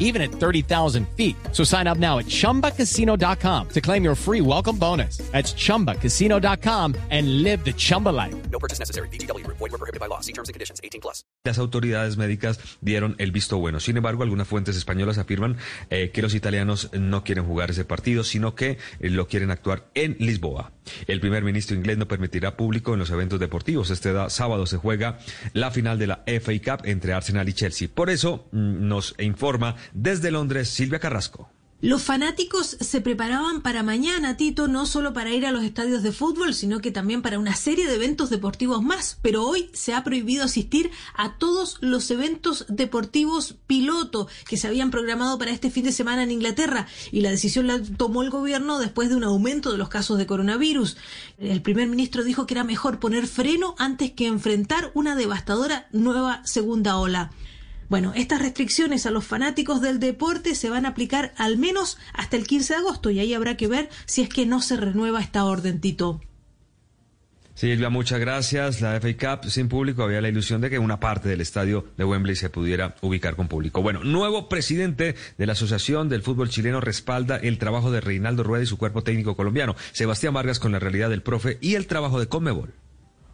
even at 30,000 feet. So sign up now at chumbacasino.com to claim your free welcome bonus. That's chumbacasino.com and live the Chumba life. No purchase necessary. BGW. Void were prohibited by law. See terms and conditions. 18 plus. Las autoridades médicas dieron el visto bueno. Sin embargo, algunas fuentes españolas afirman eh, que los italianos no quieren jugar ese partido, sino que eh, lo quieren actuar en Lisboa. El primer ministro inglés no permitirá público en los eventos deportivos. Este sábado se juega la final de la FA Cup entre Arsenal y Chelsea. Por eso mm, nos informa desde Londres Silvia Carrasco. Los fanáticos se preparaban para mañana, Tito, no solo para ir a los estadios de fútbol, sino que también para una serie de eventos deportivos más. Pero hoy se ha prohibido asistir a todos los eventos deportivos piloto que se habían programado para este fin de semana en Inglaterra. Y la decisión la tomó el gobierno después de un aumento de los casos de coronavirus. El primer ministro dijo que era mejor poner freno antes que enfrentar una devastadora nueva segunda ola. Bueno, estas restricciones a los fanáticos del deporte se van a aplicar al menos hasta el 15 de agosto y ahí habrá que ver si es que no se renueva esta orden, Tito. Silvia, muchas gracias. La FA Cup sin público había la ilusión de que una parte del estadio de Wembley se pudiera ubicar con público. Bueno, nuevo presidente de la Asociación del Fútbol Chileno respalda el trabajo de Reinaldo Rueda y su cuerpo técnico colombiano. Sebastián Vargas con la realidad del profe y el trabajo de Conmebol.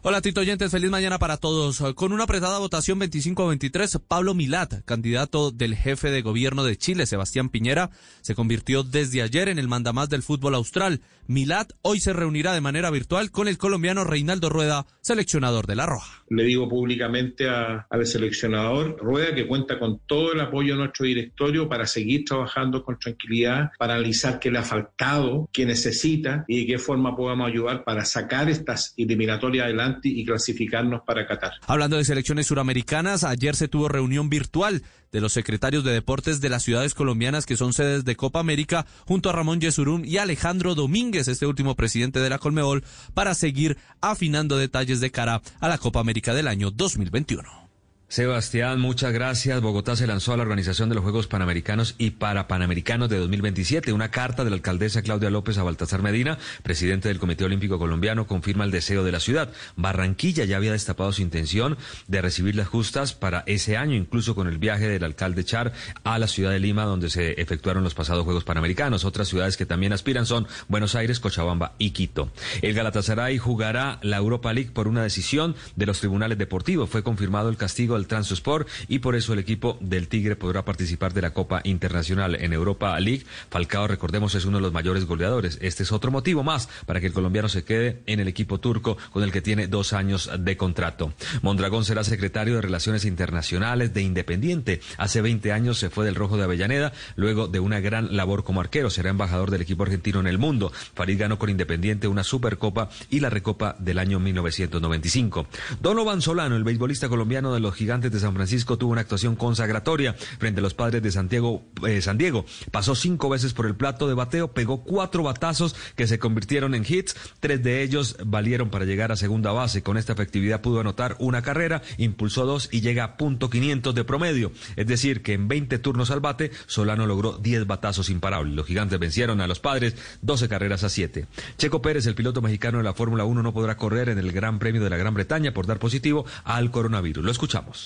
Hola Tito Oyentes, feliz mañana para todos. Con una apretada votación 25 a 23, Pablo Milat, candidato del jefe de gobierno de Chile, Sebastián Piñera, se convirtió desde ayer en el mandamás del fútbol austral. Milat hoy se reunirá de manera virtual con el colombiano Reinaldo Rueda, seleccionador de La Roja. Le digo públicamente al seleccionador Rueda que cuenta con todo el apoyo de nuestro directorio para seguir trabajando con tranquilidad, para analizar qué le ha faltado, qué necesita y de qué forma podamos ayudar para sacar estas eliminatorias adelante y clasificarnos para Qatar. Hablando de selecciones suramericanas, ayer se tuvo reunión virtual de los secretarios de deportes de las ciudades colombianas que son sedes de Copa América, junto a Ramón Yesurún y Alejandro Domínguez, este último presidente de la Colmebol, para seguir afinando detalles de cara a la Copa América del año 2021. Sebastián, muchas gracias. Bogotá se lanzó a la organización de los Juegos Panamericanos y Parapanamericanos de 2027. Una carta de la alcaldesa Claudia López a Baltasar Medina, presidente del Comité Olímpico Colombiano, confirma el deseo de la ciudad. Barranquilla ya había destapado su intención de recibir las justas para ese año, incluso con el viaje del alcalde Char a la ciudad de Lima, donde se efectuaron los pasados Juegos Panamericanos. Otras ciudades que también aspiran son Buenos Aires, Cochabamba y Quito. El Galatasaray jugará la Europa League por una decisión de los tribunales deportivos. Fue confirmado el castigo del Transport y por eso el equipo del Tigre podrá participar de la Copa Internacional en Europa League. Falcao, recordemos, es uno de los mayores goleadores. Este es otro motivo más para que el colombiano se quede en el equipo turco con el que tiene dos años de contrato. Mondragón será secretario de Relaciones Internacionales de Independiente. Hace 20 años se fue del Rojo de Avellaneda luego de una gran labor como arquero. Será embajador del equipo argentino en el mundo. Farid ganó con Independiente una Supercopa y la Recopa del año 1995. Donovan Solano, el beisbolista colombiano de los Gigantes de San Francisco, tuvo una actuación consagratoria frente a los padres de Santiago, eh, San Diego. Pasó cinco veces por el plato de bateo, pegó cuatro batazos que se convirtieron en hits. Tres de ellos valieron para llegar a segunda base. Con esta efectividad pudo anotar una carrera, impulsó dos y llega a punto 500 de promedio. Es decir, que en 20 turnos al bate, Solano logró 10 batazos imparables. Los gigantes vencieron a los padres 12 carreras a 7. Checo Pérez, el piloto mexicano de la Fórmula 1, no podrá correr en el Gran Premio de la Gran Bretaña por dar positivo al coronavirus. Lo escuchamos.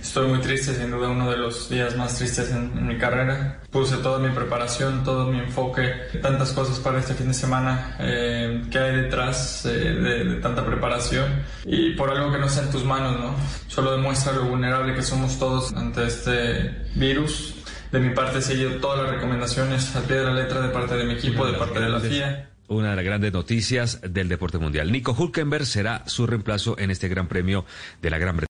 Estoy muy triste, sin duda uno de los días más tristes en, en mi carrera. Puse toda mi preparación, todo mi enfoque, tantas cosas para este fin de semana eh, que hay detrás eh, de, de tanta preparación y por algo que no está en tus manos, ¿no? Solo demuestra lo vulnerable que somos todos ante este virus. De mi parte he seguido todas las recomendaciones al pie de la letra de parte de mi equipo, de parte de la FIA. Una de las grandes noticias del deporte mundial. Nico Hulkenberg será su reemplazo en este Gran Premio de la Gran Bretaña.